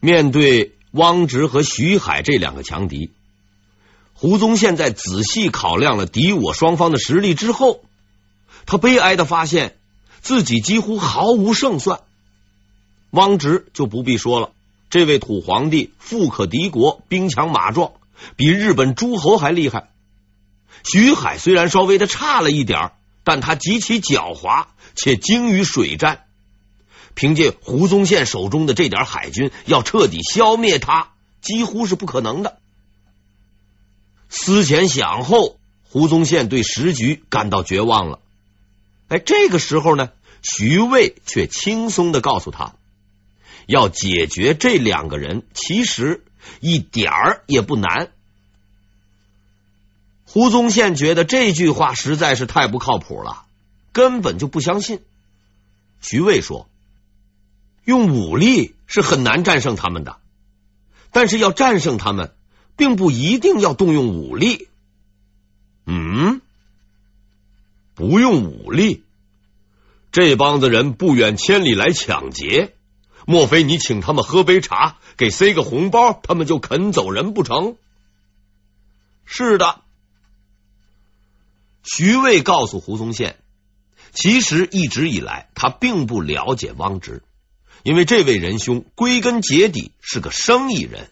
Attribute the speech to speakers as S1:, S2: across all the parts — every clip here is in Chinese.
S1: 面对汪直和徐海这两个强敌，胡宗宪在仔细考量了敌我双方的实力之后，他悲哀的发现自己几乎毫无胜算。汪直就不必说了，这位土皇帝富可敌国，兵强马壮，比日本诸侯还厉害。徐海虽然稍微的差了一点，但他极其狡猾，且精于水战。凭借胡宗宪手中的这点海军，要彻底消灭他，几乎是不可能的。思前想后，胡宗宪对时局感到绝望了。哎，这个时候呢，徐渭却轻松的告诉他，要解决这两个人，其实一点儿也不难。胡宗宪觉得这句话实在是太不靠谱了，根本就不相信。徐渭说。用武力是很难战胜他们的，但是要战胜他们，并不一定要动用武力。嗯，不用武力，这帮子人不远千里来抢劫，莫非你请他们喝杯茶，给塞个红包，他们就肯走人不成？是的，徐渭告诉胡宗宪，其实一直以来他并不了解汪直。因为这位仁兄归根结底是个生意人，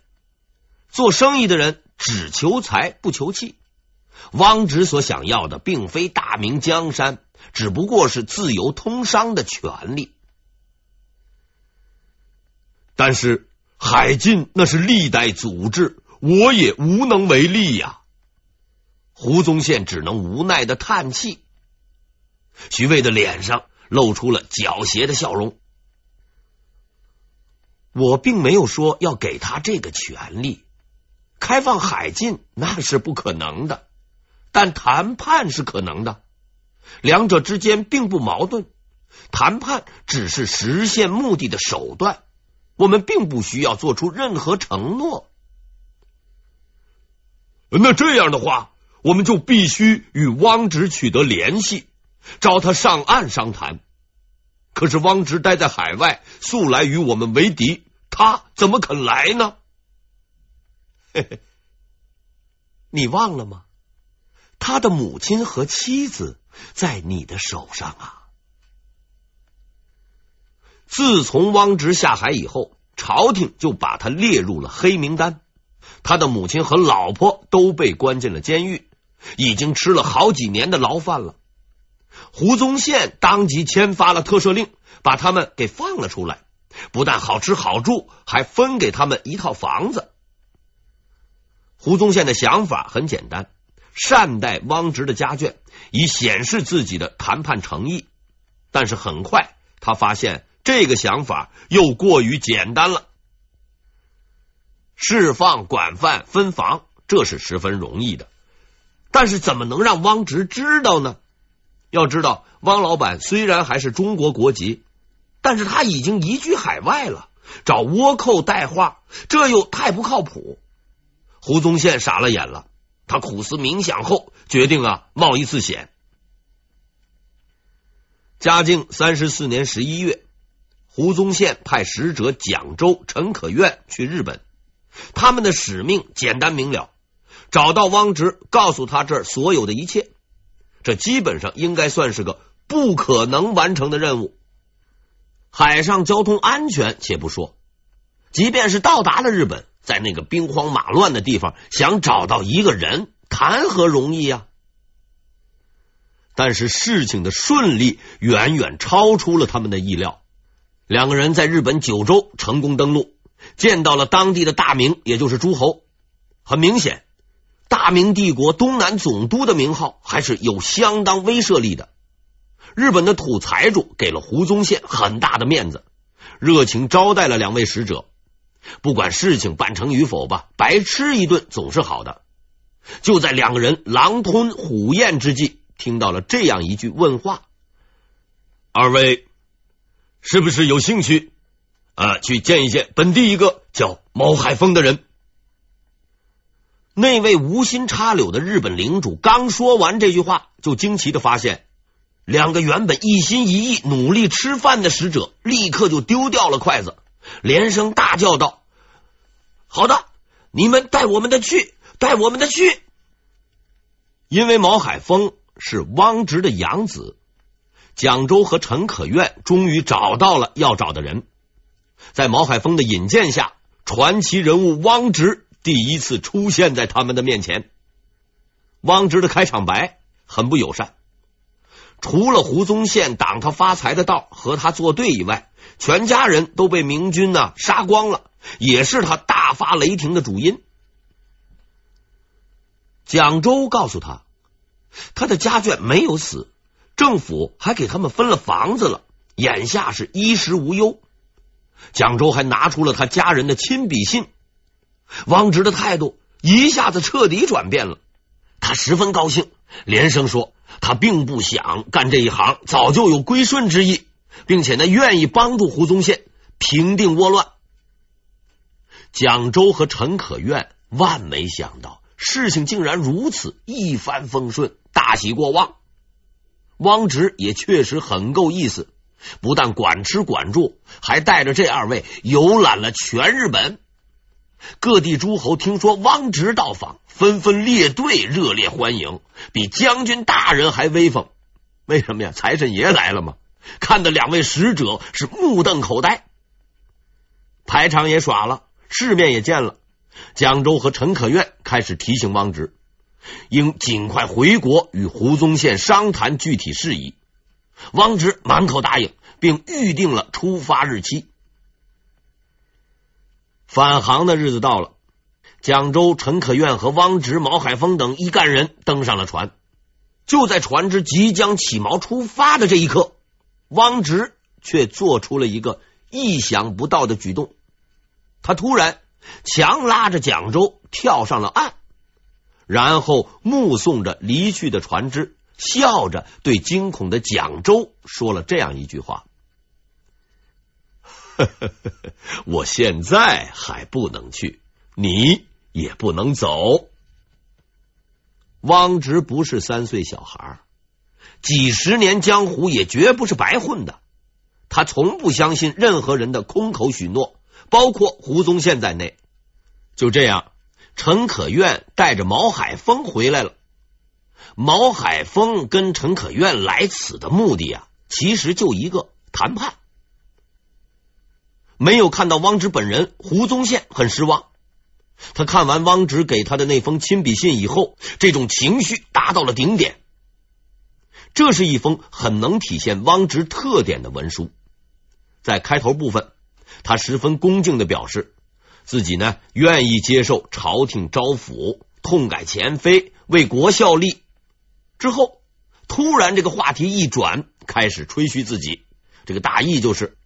S1: 做生意的人只求财不求气。汪直所想要的并非大明江山，只不过是自由通商的权利。但是海禁那是历代祖制，我也无能为力呀。胡宗宪只能无奈的叹气。徐渭的脸上露出了狡黠的笑容。我并没有说要给他这个权利，开放海禁那是不可能的，但谈判是可能的，两者之间并不矛盾，谈判只是实现目的的手段，我们并不需要做出任何承诺。那这样的话，我们就必须与汪直取得联系，找他上岸商谈。可是汪直待在海外，素来与我们为敌。他怎么肯来呢？嘿嘿，你忘了吗？他的母亲和妻子在你的手上啊！自从汪直下海以后，朝廷就把他列入了黑名单。他的母亲和老婆都被关进了监狱，已经吃了好几年的牢饭了。胡宗宪当即签发了特赦令，把他们给放了出来。不但好吃好住，还分给他们一套房子。胡宗宪的想法很简单，善待汪直的家眷，以显示自己的谈判诚意。但是很快，他发现这个想法又过于简单了。释放管犯分房，这是十分容易的，但是怎么能让汪直知道呢？要知道，汪老板虽然还是中国国籍。但是他已经移居海外了，找倭寇带话，这又太不靠谱。胡宗宪傻了眼了，他苦思冥想后决定啊冒一次险。嘉靖三十四年十一月，胡宗宪派使者蒋周、陈可愿去日本，他们的使命简单明了：找到汪直，告诉他这儿所有的一切。这基本上应该算是个不可能完成的任务。海上交通安全且不说，即便是到达了日本，在那个兵荒马乱的地方，想找到一个人，谈何容易呀？但是事情的顺利远远超出了他们的意料。两个人在日本九州成功登陆，见到了当地的大名，也就是诸侯。很明显，大明帝国东南总督的名号还是有相当威慑力的。日本的土财主给了胡宗宪很大的面子，热情招待了两位使者。不管事情办成与否吧，白吃一顿总是好的。就在两个人狼吞虎咽之际，听到了这样一句问话：“二位是不是有兴趣啊？去见一见本地一个叫毛海峰的人？”那位无心插柳的日本领主刚说完这句话，就惊奇的发现。两个原本一心一意努力吃饭的使者，立刻就丢掉了筷子，连声大叫道：“好的，你们带我们的去，带我们的去。因为毛海峰是汪直的养子，蒋州和陈可愿终于找到了要找的人。在毛海峰的引荐下，传奇人物汪直第一次出现在他们的面前。汪直的开场白很不友善，除了胡宗宪挡他发财的道和他作对以外，全家人都被明军呢杀光了，也是他大发雷霆的主因。蒋周告诉他，他的家眷没有死，政府还给他们分了房子了，眼下是衣食无忧。蒋周还拿出了他家人的亲笔信，汪直的态度一下子彻底转变了。他十分高兴，连声说他并不想干这一行，早就有归顺之意，并且呢愿意帮助胡宗宪平定倭乱。蒋州和陈可愿万没想到事情竟然如此一帆风顺，大喜过望。汪直也确实很够意思，不但管吃管住，还带着这二位游览了全日本。各地诸侯听说汪直到访，纷纷列队热烈欢迎，比将军大人还威风。为什么呀？财神爷来了吗？看的两位使者是目瞪口呆。排场也耍了，世面也见了。江州和陈可愿开始提醒汪直，应尽快回国与胡宗宪商谈具体事宜。汪直满口答应，并预定了出发日期。返航的日子到了，蒋州、陈可愿和汪直、毛海峰等一干人登上了船。就在船只即将起锚出发的这一刻，汪直却做出了一个意想不到的举动。他突然强拉着蒋州跳上了岸，然后目送着离去的船只，笑着对惊恐的蒋州说了这样一句话。呵呵呵，我现在还不能去，你也不能走。汪直不是三岁小孩，几十年江湖也绝不是白混的。他从不相信任何人的空口许诺，包括胡宗宪在内。就这样，陈可愿带着毛海峰回来了。毛海峰跟陈可愿来此的目的啊，其实就一个谈判。没有看到汪直本人，胡宗宪很失望。他看完汪直给他的那封亲笔信以后，这种情绪达到了顶点。这是一封很能体现汪直特点的文书。在开头部分，他十分恭敬的表示自己呢愿意接受朝廷招抚，痛改前非，为国效力。之后，突然这个话题一转，开始吹嘘自己。这个大意就是。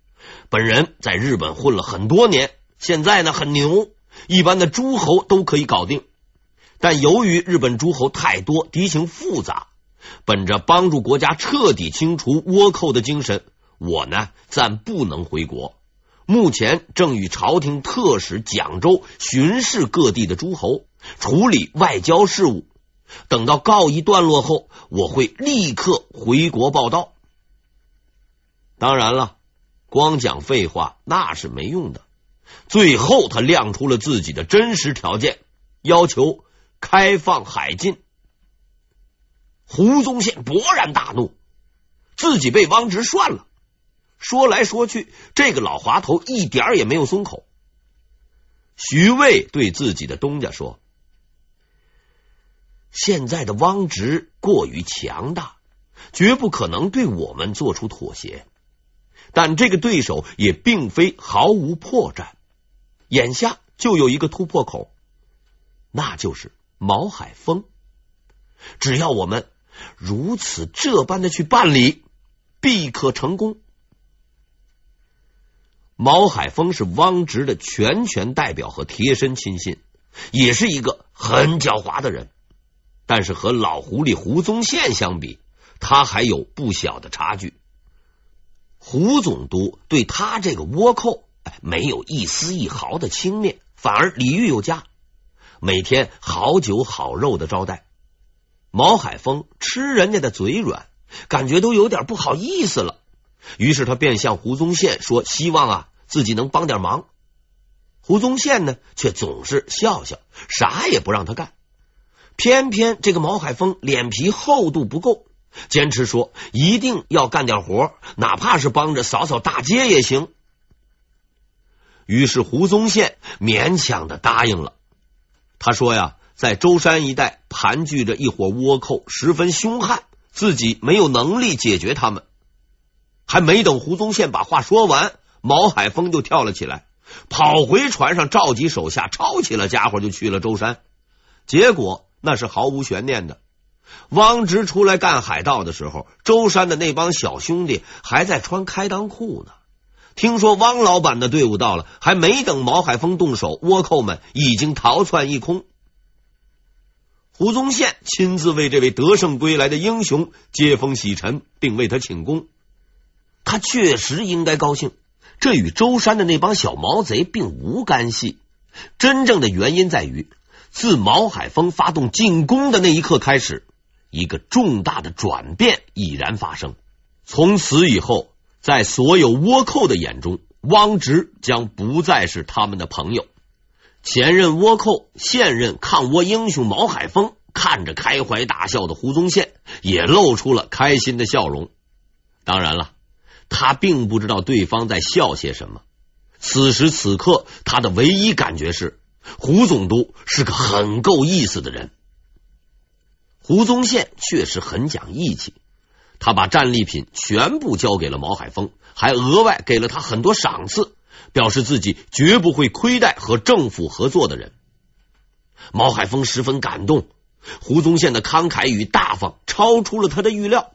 S1: 本人在日本混了很多年，现在呢很牛，一般的诸侯都可以搞定。但由于日本诸侯太多，敌情复杂，本着帮助国家彻底清除倭寇的精神，我呢暂不能回国。目前正与朝廷特使蒋州巡视各地的诸侯，处理外交事务。等到告一段落后，我会立刻回国报到。当然了。光讲废话那是没用的。最后，他亮出了自己的真实条件，要求开放海禁。胡宗宪勃然大怒，自己被汪直涮了。说来说去，这个老滑头一点也没有松口。徐渭对自己的东家说：“现在的汪直过于强大，绝不可能对我们做出妥协。”但这个对手也并非毫无破绽，眼下就有一个突破口，那就是毛海峰。只要我们如此这般的去办理，必可成功。毛海峰是汪直的全权代表和贴身亲信，也是一个很狡猾的人。但是和老狐狸胡宗宪相比，他还有不小的差距。胡总督对他这个倭寇，没有一丝一毫的轻蔑，反而礼遇有加，每天好酒好肉的招待。毛海峰吃人家的嘴软，感觉都有点不好意思了。于是他便向胡宗宪说：“希望啊，自己能帮点忙。”胡宗宪呢，却总是笑笑，啥也不让他干。偏偏这个毛海峰脸皮厚度不够，坚持说一定要干点活，哪怕是帮着扫扫大街也行。于是胡宗宪勉强的答应了。他说呀，在舟山一带盘踞着一伙倭寇，十分凶悍，自己没有能力解决他们。还没等胡宗宪把话说完，毛海峰就跳了起来，跑回船上召集手下，抄起了家伙就去了舟山。结果那是毫无悬念的。汪直出来干海盗的时候，舟山的那帮小兄弟还在穿开裆裤呢。听说汪老板的队伍到了，还没等毛海峰动手，倭寇们已经逃窜一空。胡宗宪亲自为这位得胜归来的英雄接风洗尘，并为他请功。他确实应该高兴，这与舟山的那帮小毛贼并无干系。真正的原因在于，自毛海峰发动进攻的那一刻开始，一个重大的转变已然发生。从此以后。在所有倭寇的眼中，汪直将不再是他们的朋友。前任倭寇、现任抗倭英雄毛海峰看着开怀大笑的胡宗宪，也露出了开心的笑容。当然了，他并不知道对方在笑些什么。此时此刻，他的唯一感觉是胡总督是个很够意思的人。胡宗宪确实很讲义气。他把战利品全部交给了毛海峰，还额外给了他很多赏赐，表示自己绝不会亏待和政府合作的人。毛海峰十分感动，胡宗宪的慷慨与大方超出了他的预料。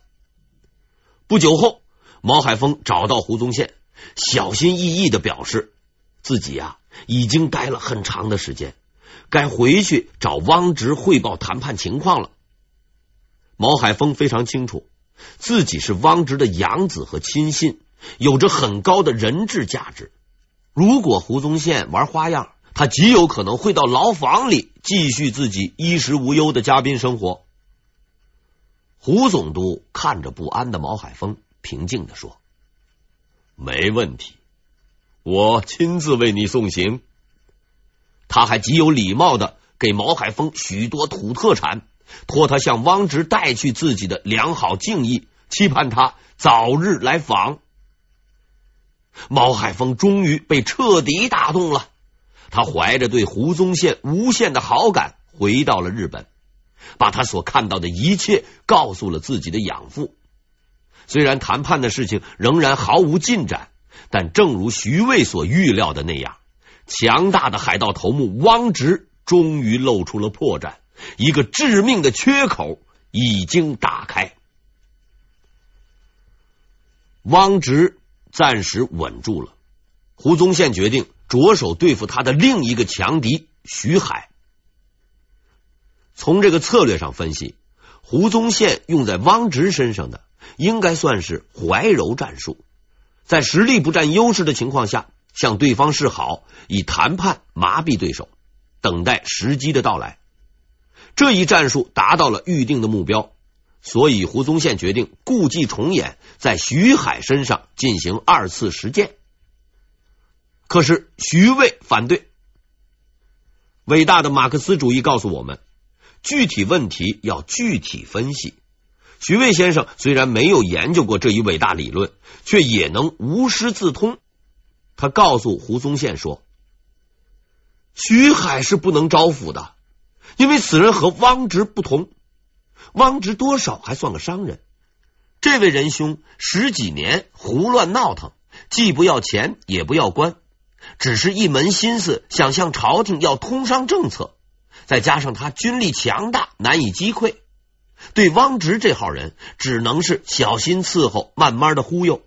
S1: 不久后，毛海峰找到胡宗宪，小心翼翼的表示自己呀、啊、已经待了很长的时间，该回去找汪直汇报谈判情况了。毛海峰非常清楚。自己是汪直的养子和亲信，有着很高的人质价值。如果胡宗宪玩花样，他极有可能会到牢房里继续自己衣食无忧的嘉宾生活。胡总督看着不安的毛海峰，平静地说：“没问题，我亲自为你送行。”他还极有礼貌的给毛海峰许多土特产。托他向汪直带去自己的良好敬意，期盼他早日来访。毛海峰终于被彻底打动了，他怀着对胡宗宪无限的好感，回到了日本，把他所看到的一切告诉了自己的养父。虽然谈判的事情仍然毫无进展，但正如徐渭所预料的那样，强大的海盗头目汪直终于露出了破绽。一个致命的缺口已经打开，汪直暂时稳住了。胡宗宪决定着手对付他的另一个强敌徐海。从这个策略上分析，胡宗宪用在汪直身上的应该算是怀柔战术，在实力不占优势的情况下，向对方示好，以谈判麻痹对手，等待时机的到来。这一战术达到了预定的目标，所以胡宗宪决定故伎重演，在徐海身上进行二次实践。可是徐渭反对。伟大的马克思主义告诉我们，具体问题要具体分析。徐渭先生虽然没有研究过这一伟大理论，却也能无师自通。他告诉胡宗宪说：“徐海是不能招抚的。”因为此人和汪直不同，汪直多少还算个商人，这位仁兄十几年胡乱闹腾，既不要钱也不要官，只是一门心思想向朝廷要通商政策，再加上他军力强大，难以击溃，对汪直这号人只能是小心伺候，慢慢的忽悠。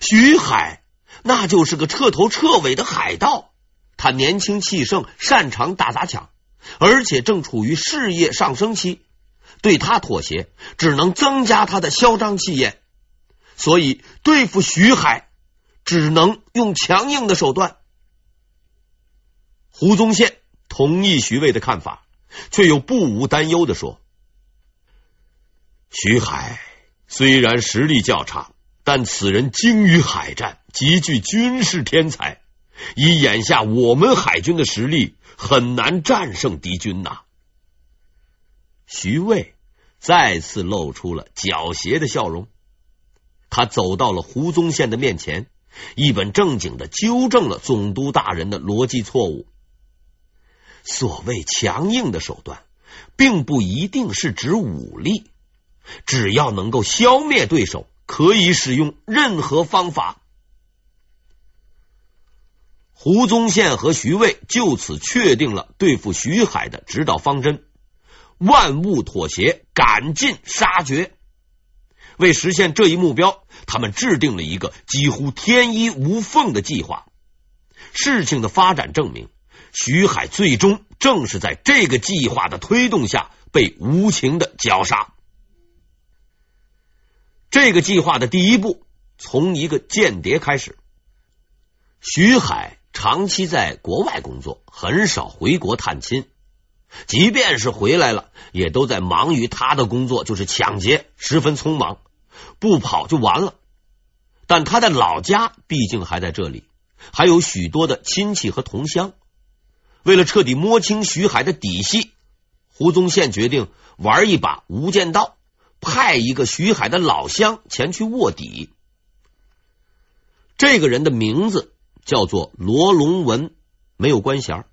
S1: 徐海那就是个彻头彻尾的海盗，他年轻气盛，擅长打砸抢。而且正处于事业上升期，对他妥协只能增加他的嚣张气焰，所以对付徐海只能用强硬的手段。胡宗宪同意徐渭的看法，却又不无担忧的说：“徐海虽然实力较差，但此人精于海战，极具军事天才，以眼下我们海军的实力，很难战胜敌军呐。徐渭再次露出了狡黠的笑容，他走到了胡宗宪的面前，一本正经的纠正了总督大人的逻辑错误。所谓强硬的手段，并不一定是指武力，只要能够消灭对手，可以使用任何方法。胡宗宪和徐渭就此确定了对付徐海的指导方针：万物妥协，赶尽杀绝。为实现这一目标，他们制定了一个几乎天衣无缝的计划。事情的发展证明。徐海最终正是在这个计划的推动下被无情的绞杀。这个计划的第一步从一个间谍开始。徐海长期在国外工作，很少回国探亲，即便是回来了，也都在忙于他的工作，就是抢劫，十分匆忙，不跑就完了。但他的老家毕竟还在这里，还有许多的亲戚和同乡。为了彻底摸清徐海的底细，胡宗宪决定玩一把无间道，派一个徐海的老乡前去卧底。这个人的名字叫做罗龙文，没有官衔。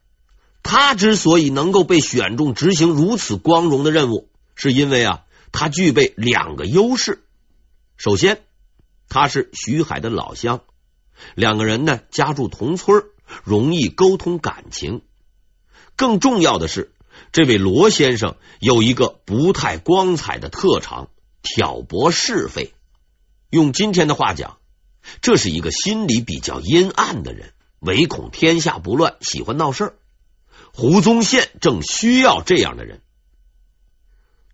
S1: 他之所以能够被选中执行如此光荣的任务，是因为啊，他具备两个优势。首先，他是徐海的老乡，两个人呢家住同村，容易沟通感情。更重要的是，这位罗先生有一个不太光彩的特长——挑拨是非。用今天的话讲，这是一个心里比较阴暗的人，唯恐天下不乱，喜欢闹事儿。胡宗宪正需要这样的人。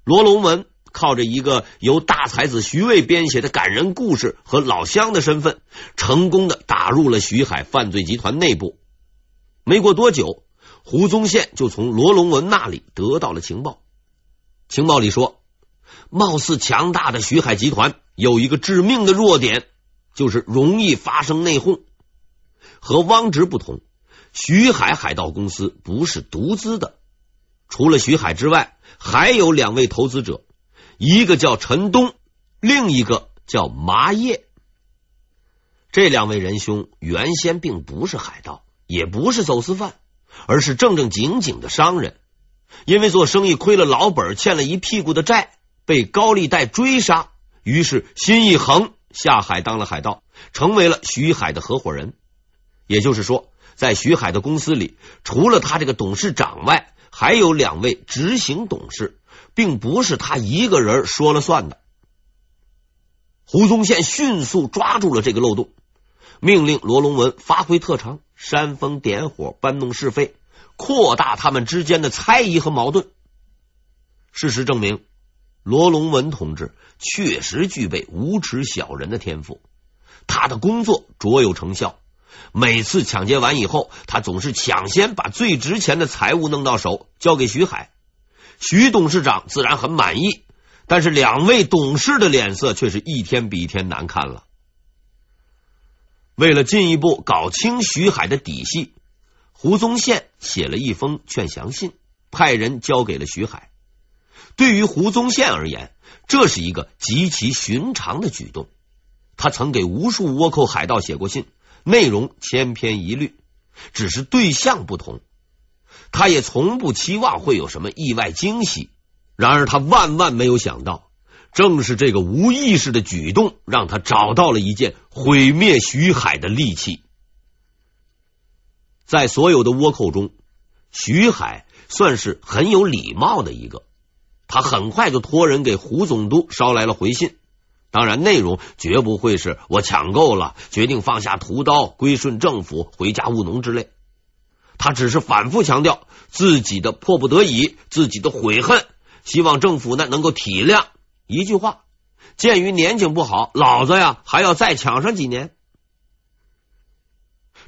S1: 罗龙文靠着一个由大才子徐渭编写的感人故事和老乡的身份，成功的打入了徐海犯罪集团内部。没过多久。胡宗宪就从罗龙文那里得到了情报，情报里说，貌似强大的徐海集团有一个致命的弱点，就是容易发生内讧。和汪直不同，徐海海盗公司不是独资的，除了徐海之外，还有两位投资者，一个叫陈东，另一个叫麻叶。这两位仁兄原先并不是海盗，也不是走私犯。而是正正经经的商人，因为做生意亏了老本，欠了一屁股的债，被高利贷追杀，于是心一横，下海当了海盗，成为了徐海的合伙人。也就是说，在徐海的公司里，除了他这个董事长外，还有两位执行董事，并不是他一个人说了算的。胡宗宪迅速抓住了这个漏洞，命令罗龙文发挥特长。煽风点火，搬弄是非，扩大他们之间的猜疑和矛盾。事实证明，罗龙文同志确实具备无耻小人的天赋。他的工作卓有成效，每次抢劫完以后，他总是抢先把最值钱的财物弄到手，交给徐海。徐董事长自然很满意，但是两位董事的脸色却是一天比一天难看了。为了进一步搞清徐海的底细，胡宗宪写了一封劝降信，派人交给了徐海。对于胡宗宪而言，这是一个极其寻常的举动。他曾给无数倭寇海盗写过信，内容千篇一律，只是对象不同。他也从不期望会有什么意外惊喜。然而，他万万没有想到。正是这个无意识的举动，让他找到了一件毁灭徐海的利器。在所有的倭寇中，徐海算是很有礼貌的一个。他很快就托人给胡总督捎来了回信，当然内容绝不会是“我抢够了，决定放下屠刀，归顺政府，回家务农”之类。他只是反复强调自己的迫不得已，自己的悔恨，希望政府呢能够体谅。一句话，鉴于年景不好，老子呀还要再抢上几年。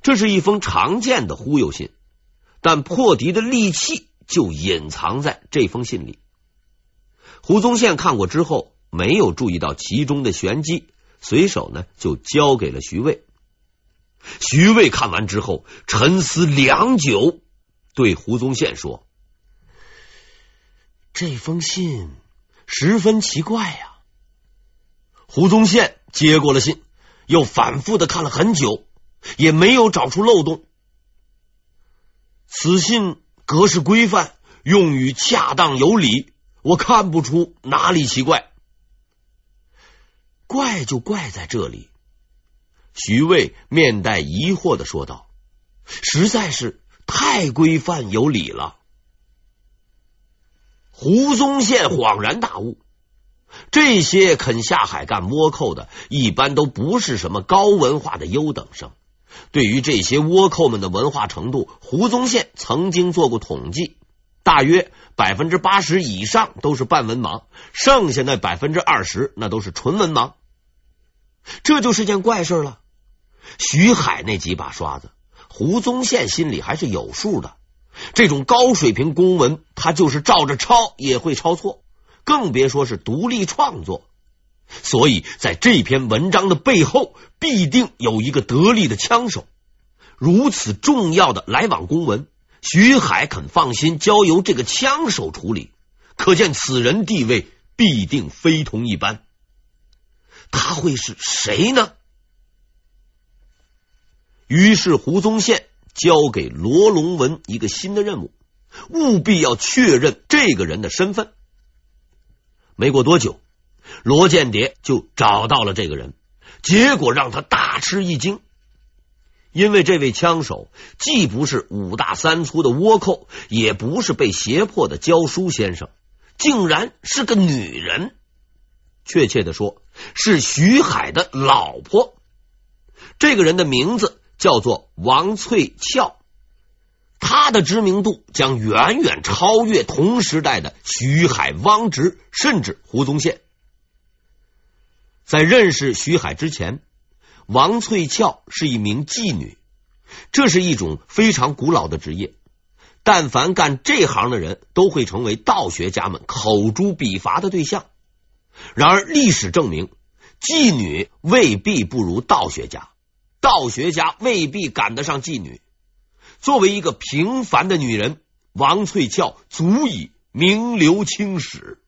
S1: 这是一封常见的忽悠信，但破敌的利器就隐藏在这封信里。胡宗宪看过之后，没有注意到其中的玄机，随手呢就交给了徐渭。徐渭看完之后，沉思良久，对胡宗宪说：“这封信十分奇怪呀。”胡宗宪接过了信，又反复的看了很久，也没有找出漏洞。此信格式规范，用语恰当有理，我看不出哪里奇怪。怪就怪在这里。徐渭面带疑惑的说道：“实在是太规范有理了。”胡宗宪恍然大悟。这些肯下海干倭寇的，一般都不是什么高文化的优等生。对于这些倭寇们的文化程度，胡宗宪曾经做过统计，大约百分之八十以上都是半文盲，剩下那百分之二十那都是纯文盲。这就是件怪事了。徐海那几把刷子，胡宗宪心里还是有数的。这种高水平公文，他就是照着抄也会抄错。更别说是独立创作，所以在这篇文章的背后，必定有一个得力的枪手。如此重要的来往公文，徐海肯放心交由这个枪手处理，可见此人地位必定非同一般。他会是谁呢？于是胡宗宪交给罗龙文一个新的任务，务必要确认这个人的身份。没过多久，罗间谍就找到了这个人，结果让他大吃一惊，因为这位枪手既不是五大三粗的倭寇，也不是被胁迫的教书先生，竟然是个女人，确切的说是徐海的老婆。这个人的名字叫做王翠翘。他的知名度将远远超越同时代的徐海、汪直，甚至胡宗宪。在认识徐海之前，王翠翘是一名妓女，这是一种非常古老的职业。但凡干这行的人都会成为道学家们口诛笔伐的对象。然而，历史证明，妓女未必不如道学家，道学家未必赶得上妓女。作为一个平凡的女人，王翠翘足以名留青史。